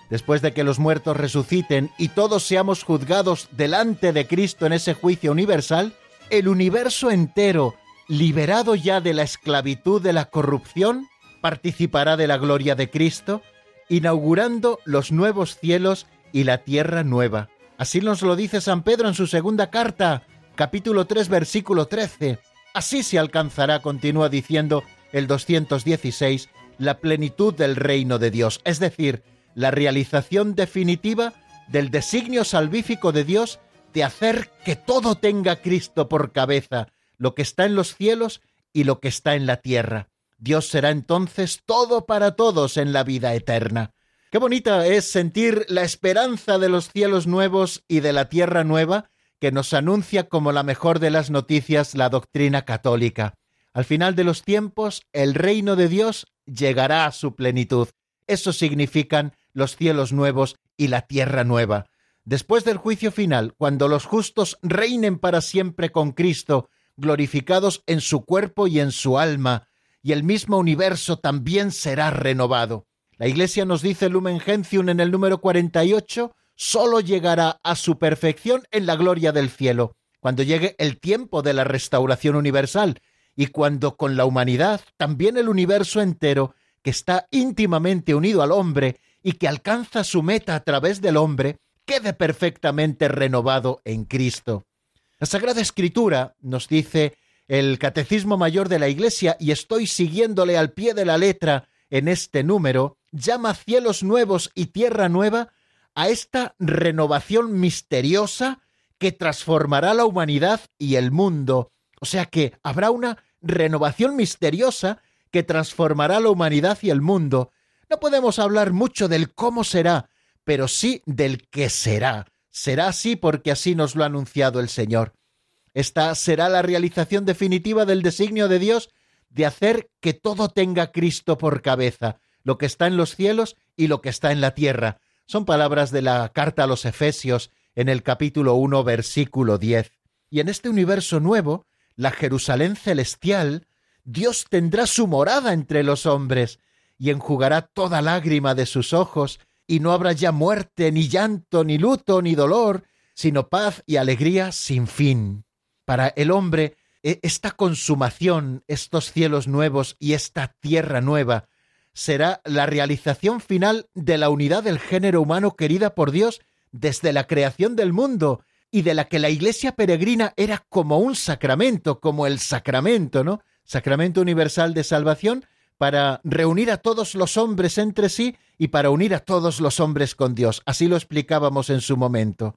Después de que los muertos resuciten y todos seamos juzgados delante de Cristo en ese juicio universal, el universo entero, liberado ya de la esclavitud de la corrupción, participará de la gloria de Cristo, inaugurando los nuevos cielos y la tierra nueva. Así nos lo dice San Pedro en su segunda carta, capítulo 3, versículo 13. Así se alcanzará, continúa diciendo el 216, la plenitud del reino de Dios, es decir, la realización definitiva del designio salvífico de Dios de hacer que todo tenga Cristo por cabeza, lo que está en los cielos y lo que está en la tierra. Dios será entonces todo para todos en la vida eterna. Qué bonita es sentir la esperanza de los cielos nuevos y de la tierra nueva que nos anuncia como la mejor de las noticias la doctrina católica. Al final de los tiempos, el reino de Dios llegará a su plenitud. Eso significan los cielos nuevos y la tierra nueva. Después del juicio final, cuando los justos reinen para siempre con Cristo, glorificados en su cuerpo y en su alma, y el mismo universo también será renovado. La Iglesia nos dice Lumen Gentium en el número 48, solo llegará a su perfección en la gloria del cielo, cuando llegue el tiempo de la restauración universal, y cuando con la humanidad también el universo entero, que está íntimamente unido al hombre y que alcanza su meta a través del hombre, quede perfectamente renovado en Cristo. La Sagrada Escritura nos dice el Catecismo Mayor de la Iglesia, y estoy siguiéndole al pie de la letra en este número, llama cielos nuevos y tierra nueva a esta renovación misteriosa que transformará la humanidad y el mundo. O sea que habrá una renovación misteriosa que transformará la humanidad y el mundo. No podemos hablar mucho del cómo será, pero sí del qué será. Será así porque así nos lo ha anunciado el Señor. Esta será la realización definitiva del designio de Dios de hacer que todo tenga Cristo por cabeza, lo que está en los cielos y lo que está en la tierra. Son palabras de la carta a los Efesios en el capítulo 1, versículo 10. Y en este universo nuevo, la Jerusalén celestial, Dios tendrá su morada entre los hombres y enjugará toda lágrima de sus ojos, y no habrá ya muerte, ni llanto, ni luto, ni dolor, sino paz y alegría sin fin. Para el hombre, e, esta consumación, estos cielos nuevos y esta tierra nueva, será la realización final de la unidad del género humano querida por Dios desde la creación del mundo y de la que la Iglesia peregrina era como un sacramento, como el sacramento, ¿no? Sacramento universal de salvación para reunir a todos los hombres entre sí y para unir a todos los hombres con Dios. Así lo explicábamos en su momento.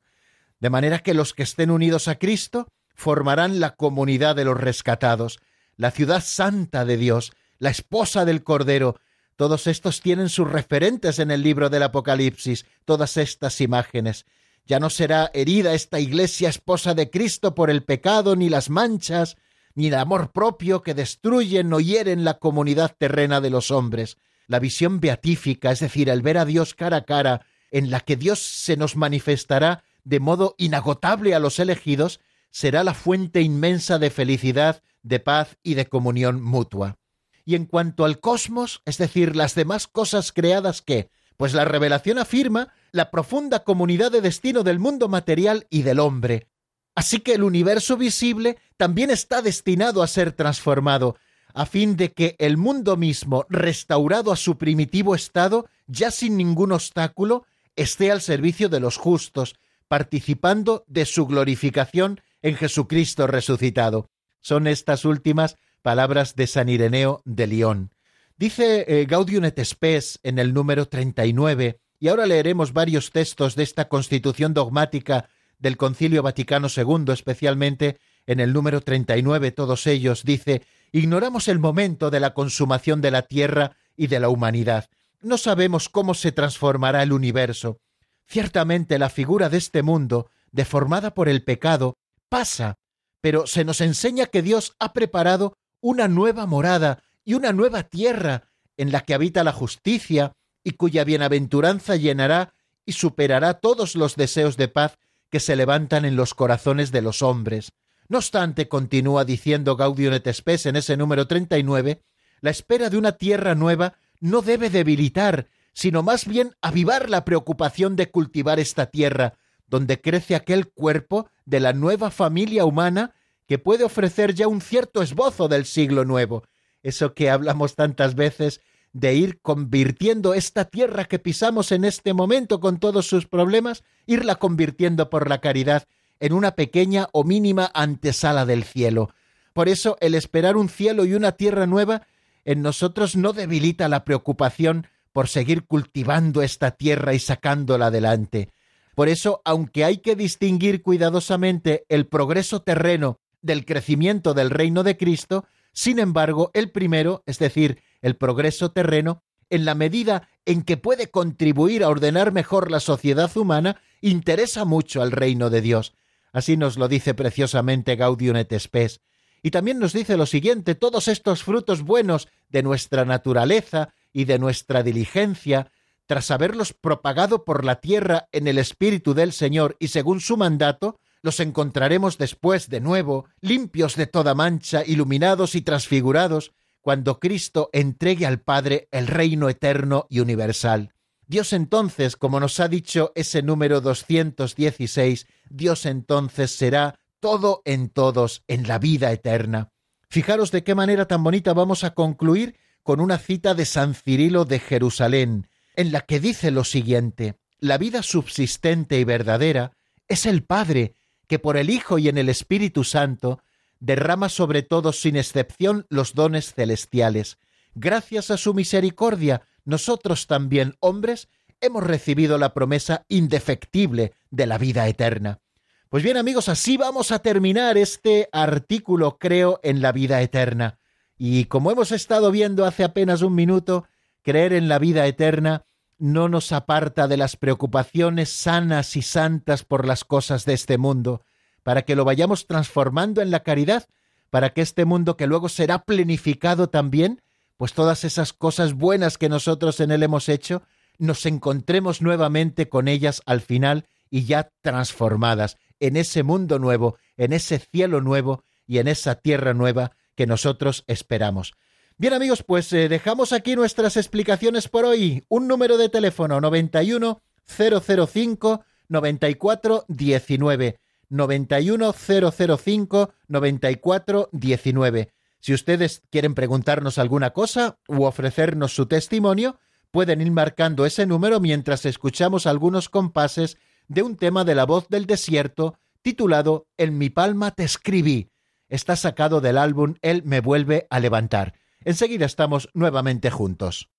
De manera que los que estén unidos a Cristo formarán la comunidad de los rescatados, la ciudad santa de Dios, la esposa del Cordero. Todos estos tienen sus referentes en el libro del Apocalipsis, todas estas imágenes. Ya no será herida esta iglesia esposa de Cristo por el pecado, ni las manchas, ni el amor propio que destruyen o hieren la comunidad terrena de los hombres. La visión beatífica, es decir, el ver a Dios cara a cara, en la que Dios se nos manifestará de modo inagotable a los elegidos, será la fuente inmensa de felicidad, de paz y de comunión mutua. Y en cuanto al cosmos, es decir, las demás cosas creadas que, pues la revelación afirma la profunda comunidad de destino del mundo material y del hombre. Así que el universo visible también está destinado a ser transformado, a fin de que el mundo mismo, restaurado a su primitivo estado, ya sin ningún obstáculo, esté al servicio de los justos, participando de su glorificación en Jesucristo resucitado. Son estas últimas palabras de San Ireneo de León. Dice eh, Gaudium et Spes en el número 39, y ahora leeremos varios textos de esta constitución dogmática del Concilio Vaticano II, especialmente en el número 39, todos ellos, dice, ignoramos el momento de la consumación de la tierra y de la humanidad. No sabemos cómo se transformará el universo. Ciertamente la figura de este mundo, deformada por el pecado, pasa, pero se nos enseña que Dios ha preparado una nueva morada y una nueva tierra en la que habita la justicia y cuya bienaventuranza llenará y superará todos los deseos de paz que se levantan en los corazones de los hombres. No obstante, continúa diciendo Gaudium et en ese número 39, la espera de una tierra nueva no debe debilitar, sino más bien avivar la preocupación de cultivar esta tierra, donde crece aquel cuerpo de la nueva familia humana que puede ofrecer ya un cierto esbozo del siglo nuevo. Eso que hablamos tantas veces de ir convirtiendo esta tierra que pisamos en este momento con todos sus problemas, irla convirtiendo por la caridad en una pequeña o mínima antesala del cielo. Por eso el esperar un cielo y una tierra nueva en nosotros no debilita la preocupación por seguir cultivando esta tierra y sacándola adelante. Por eso, aunque hay que distinguir cuidadosamente el progreso terreno del crecimiento del reino de Cristo, sin embargo, el primero, es decir, el progreso terreno, en la medida en que puede contribuir a ordenar mejor la sociedad humana, interesa mucho al reino de Dios. Así nos lo dice preciosamente Gaudium et Spes. Y también nos dice lo siguiente, todos estos frutos buenos de nuestra naturaleza y de nuestra diligencia tras haberlos propagado por la tierra en el Espíritu del Señor y según su mandato, los encontraremos después de nuevo, limpios de toda mancha, iluminados y transfigurados, cuando Cristo entregue al Padre el reino eterno y universal. Dios entonces, como nos ha dicho ese número 216, Dios entonces será todo en todos en la vida eterna. Fijaros de qué manera tan bonita vamos a concluir con una cita de San Cirilo de Jerusalén, en la que dice lo siguiente, la vida subsistente y verdadera es el Padre, que por el Hijo y en el Espíritu Santo derrama sobre todos sin excepción los dones celestiales. Gracias a su misericordia, nosotros también, hombres, hemos recibido la promesa indefectible de la vida eterna. Pues bien amigos, así vamos a terminar este artículo, creo, en la vida eterna. Y como hemos estado viendo hace apenas un minuto, creer en la vida eterna no nos aparta de las preocupaciones sanas y santas por las cosas de este mundo, para que lo vayamos transformando en la caridad, para que este mundo que luego será plenificado también, pues todas esas cosas buenas que nosotros en él hemos hecho, nos encontremos nuevamente con ellas al final y ya transformadas en ese mundo nuevo, en ese cielo nuevo y en esa tierra nueva que nosotros esperamos. Bien amigos, pues eh, dejamos aquí nuestras explicaciones por hoy. Un número de teléfono 91 005 94 19 91 005 94 19. Si ustedes quieren preguntarnos alguna cosa u ofrecernos su testimonio, pueden ir marcando ese número mientras escuchamos algunos compases de un tema de la voz del desierto titulado En mi palma te escribí. Está sacado del álbum Él me vuelve a levantar. Enseguida estamos nuevamente juntos.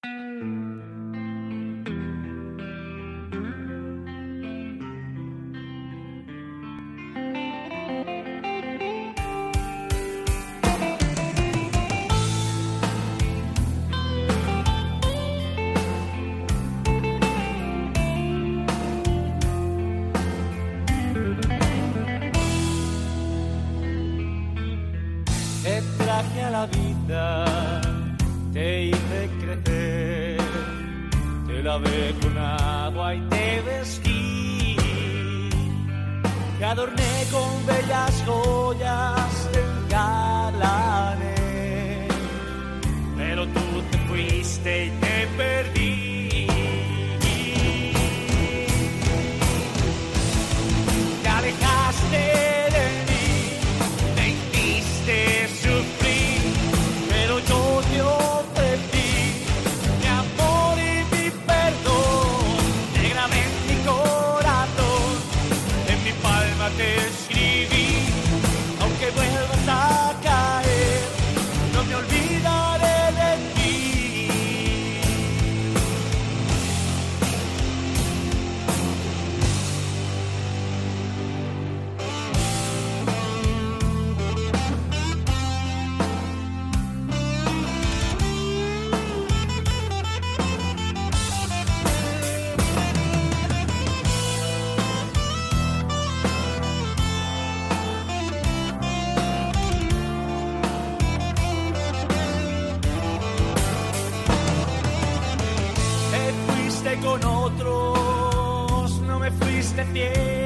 no me fuiste fiel.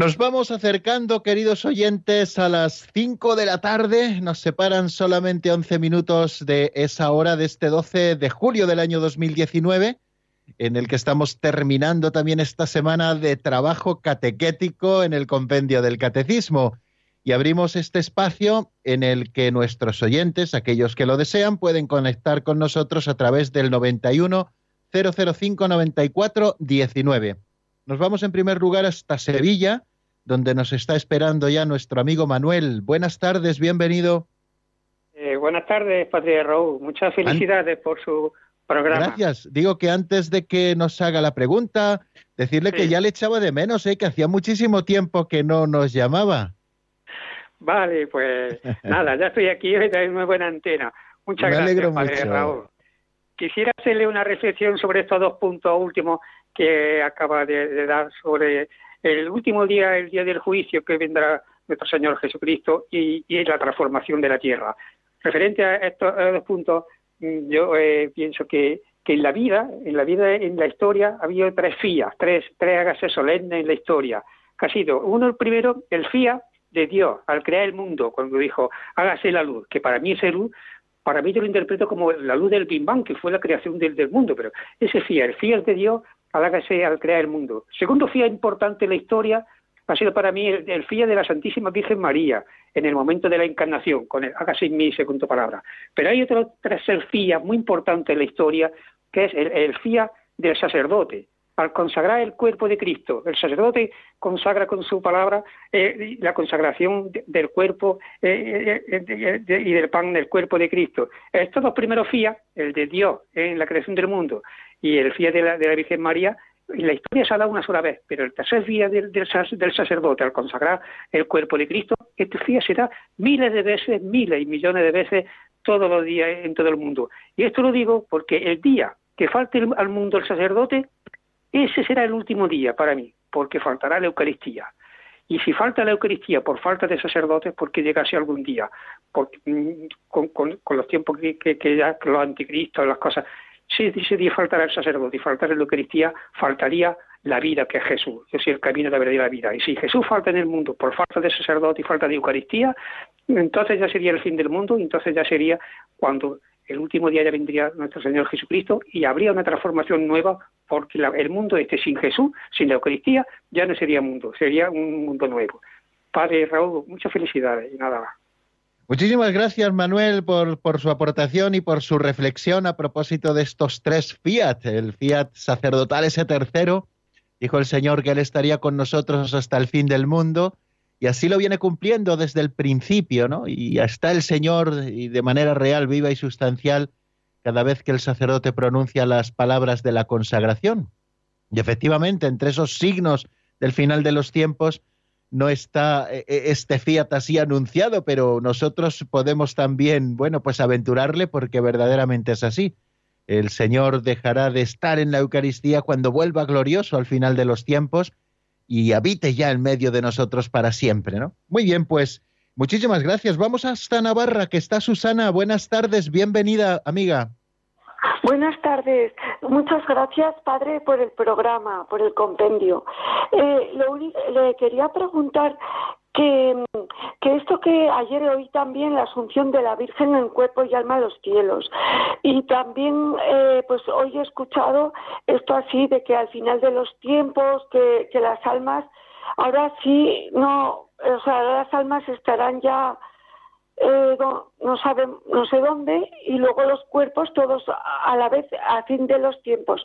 Nos vamos acercando, queridos oyentes, a las 5 de la tarde. Nos separan solamente 11 minutos de esa hora de este 12 de julio del año 2019, en el que estamos terminando también esta semana de trabajo catequético en el compendio del catecismo. Y abrimos este espacio en el que nuestros oyentes, aquellos que lo desean, pueden conectar con nosotros a través del 91 005 94 19. Nos vamos en primer lugar hasta Sevilla donde nos está esperando ya nuestro amigo Manuel. Buenas tardes, bienvenido. Eh, buenas tardes, Padre Raúl. Muchas felicidades por su programa. Gracias. Digo que antes de que nos haga la pregunta, decirle que ya le echaba de menos, ¿eh? que hacía muchísimo tiempo que no nos llamaba. Vale, pues nada, ya estoy aquí hoy en una buena antena. Muchas Me gracias, Padre mucho. Raúl. Quisiera hacerle una reflexión sobre estos dos puntos últimos que acaba de, de dar sobre el último día, el día del juicio que vendrá nuestro Señor Jesucristo y, y la transformación de la tierra. Referente a estos dos puntos, mm, yo eh, pienso que, en la vida, en la vida, en la historia, ha habido tres fías, tres, tres hágase solemnes en la historia. Ha sido uno el primero, el fía de Dios al crear el mundo, cuando dijo hágase la luz, que para mí esa luz, para mí yo lo interpreto como la luz del Big que fue la creación del, mundo, pero ese fía, el fía de Dios al hágase al crear el mundo. Segundo fía importante en la historia ha sido para mí el, el fía de la Santísima Virgen María en el momento de la encarnación, con el hágase en segundo palabra. Pero hay otro tercer fía muy importante en la historia, que es el, el fía del sacerdote. Al consagrar el cuerpo de Cristo, el sacerdote consagra con su palabra eh, la consagración de- del cuerpo eh, eh, y del pan del cuerpo de Cristo. Estos dos primeros fías, el de Dios en la creación del mundo y el fía de la, Virgen María, en la historia se ha dado una sola vez, pero el tercer fía del, del sac- del sacerdote al consagrar el cuerpo de Cristo, este fía se da miles de veces, miles y millones de veces todos los días en todo el mundo. Y esto lo digo porque el día que falte al mundo el sacerdote, ese será el último día para mí, porque faltará la Eucaristía. Y si falta la Eucaristía por falta de sacerdotes, porque llegase algún día, porque, mm, con, con- los tiempos que, que, que ya los anticristos, las cosas, si ese día faltará el sacerdote y faltará la Eucaristía, faltaría la vida que es Jesús, es el camino de la verdad y la vida. Y si Jesús falta en el mundo por falta de sacerdote y falta de Eucaristía, entonces ya sería el fin del mundo, entonces ya sería cuando el último día ya vendría nuestro Señor Jesucristo y habría una transformación nueva porque el mundo este sin Jesús, sin la Eucaristía, ya no sería mundo, sería un mundo nuevo. Padre Raúl, muchas felicidades y nada más. Muchísimas gracias, Manuel, por, por su aportación y por su reflexión a propósito de estos tres fiat. El fiat sacerdotal, ese tercero, dijo el Señor que Él estaría con nosotros hasta el fin del mundo, y así lo viene cumpliendo desde el principio, ¿no? Y está el Señor y de manera real, viva y sustancial, cada vez que el sacerdote pronuncia las palabras de la consagración. Y efectivamente, entre esos signos del final de los tiempos, no está eh, este fiat así anunciado, pero nosotros podemos también, bueno, pues aventurarle porque verdaderamente es así. El Señor dejará de estar en la Eucaristía cuando vuelva glorioso al final de los tiempos y habite ya en medio de nosotros para siempre, ¿no? Muy bien, pues muchísimas gracias. Vamos hasta Navarra, que está Susana. Buenas tardes, bienvenida, amiga. Buenas tardes. Muchas gracias, padre, por el programa, por el compendio. Eh, lo le quería preguntar que, esto que ayer oí también la asunción de la Virgen en cuerpo y alma a los cielos. Y también, eh, pues hoy he escuchado esto así de que al final de los tiempos, que las almas, ahora sí, no, o sea, las almas estarán ya eh, no, no no sé dónde, y luego los cuerpos todos a la vez a fin de los tiempos.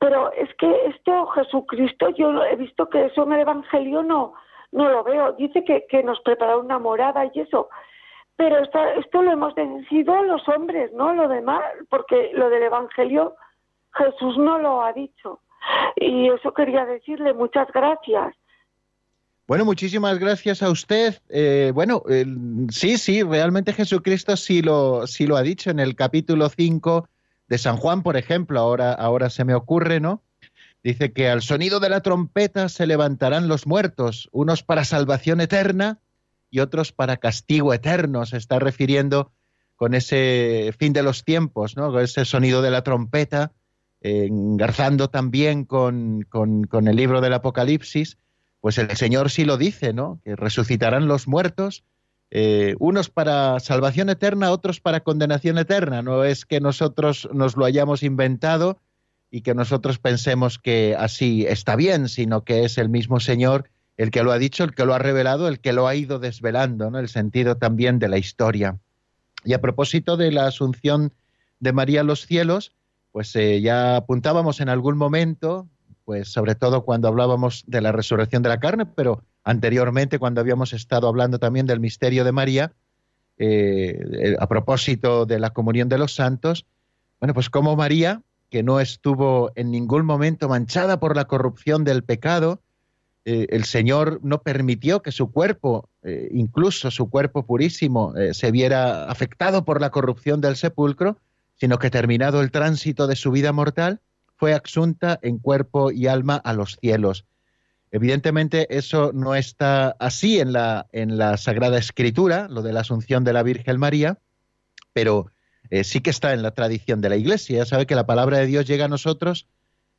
Pero es que esto Jesucristo, yo he visto que eso en el Evangelio no, no lo veo. Dice que, que nos prepara una morada y eso. Pero esto, esto lo hemos decidido los hombres, ¿no? Lo demás, porque lo del Evangelio Jesús no lo ha dicho. Y eso quería decirle, muchas gracias. Bueno, muchísimas gracias a usted. Eh, bueno, sí, sí, realmente Jesucristo sí lo, sí lo ha dicho en el capítulo 5 de San Juan, por ejemplo, ahora, ahora se me ocurre, ¿no? Dice que al sonido de la trompeta se levantarán los muertos, unos para salvación eterna y otros para castigo eterno. Se está refiriendo con ese fin de los tiempos, ¿no? Con ese sonido de la trompeta, eh, engarzando también con, con, con el libro del Apocalipsis pues el Señor sí lo dice, ¿no? Que resucitarán los muertos, eh, unos para salvación eterna, otros para condenación eterna. No es que nosotros nos lo hayamos inventado y que nosotros pensemos que así está bien, sino que es el mismo Señor el que lo ha dicho, el que lo ha revelado, el que lo ha ido desvelando, ¿no? El sentido también de la historia. Y a propósito de la asunción de María a los cielos, pues eh, ya apuntábamos en algún momento pues sobre todo cuando hablábamos de la resurrección de la carne, pero anteriormente cuando habíamos estado hablando también del misterio de María, eh, a propósito de la comunión de los santos, bueno, pues como María, que no estuvo en ningún momento manchada por la corrupción del pecado, eh, el Señor no permitió que su cuerpo, eh, incluso su cuerpo purísimo, se viera afectado por la corrupción del sepulcro, sino que terminado el tránsito de su vida mortal, fue axunta en cuerpo y alma a los cielos. Evidentemente eso no está así en la, en la Sagrada Escritura, lo de la Asunción de la Virgen María, pero eh, sí que está en la tradición de la Iglesia. Ya sabe que la palabra de Dios llega a nosotros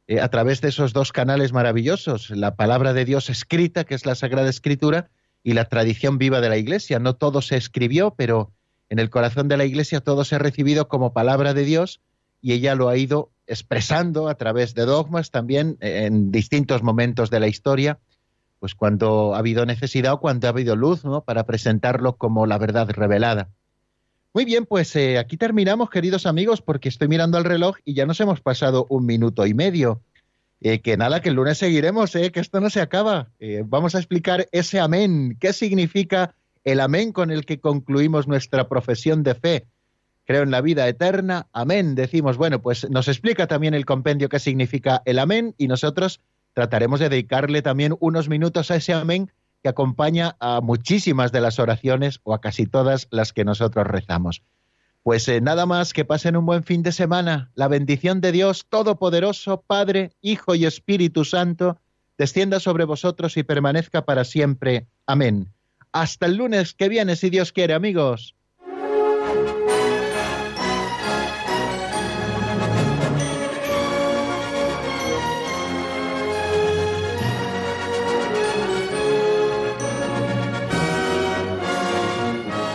eh, a través de esos dos canales maravillosos, la palabra de Dios escrita, que es la Sagrada Escritura, y la tradición viva de la Iglesia. No todo se escribió, pero en el corazón de la Iglesia todo se ha recibido como palabra de Dios y ella lo ha ido expresando a través de dogmas también en distintos momentos de la historia, pues cuando ha habido necesidad o cuando ha habido luz, ¿no? Para presentarlo como la verdad revelada. Muy bien, pues eh, aquí terminamos, queridos amigos, porque estoy mirando el reloj y ya nos hemos pasado un minuto y medio. Eh, que nada, que el lunes seguiremos, eh, que esto no se acaba. Eh, vamos a explicar ese amén. ¿Qué significa el amén con el que concluimos nuestra profesión de fe? Creo en la vida eterna. Amén. Decimos, bueno, pues nos explica también el compendio qué significa el amén y nosotros trataremos de dedicarle también unos minutos a ese amén que acompaña a muchísimas de las oraciones o a casi todas las que nosotros rezamos. Pues eh, nada más, que pasen un buen fin de semana. La bendición de Dios Todopoderoso, Padre, Hijo y Espíritu Santo, descienda sobre vosotros y permanezca para siempre. Amén. Hasta el lunes que viene, si Dios quiere, amigos.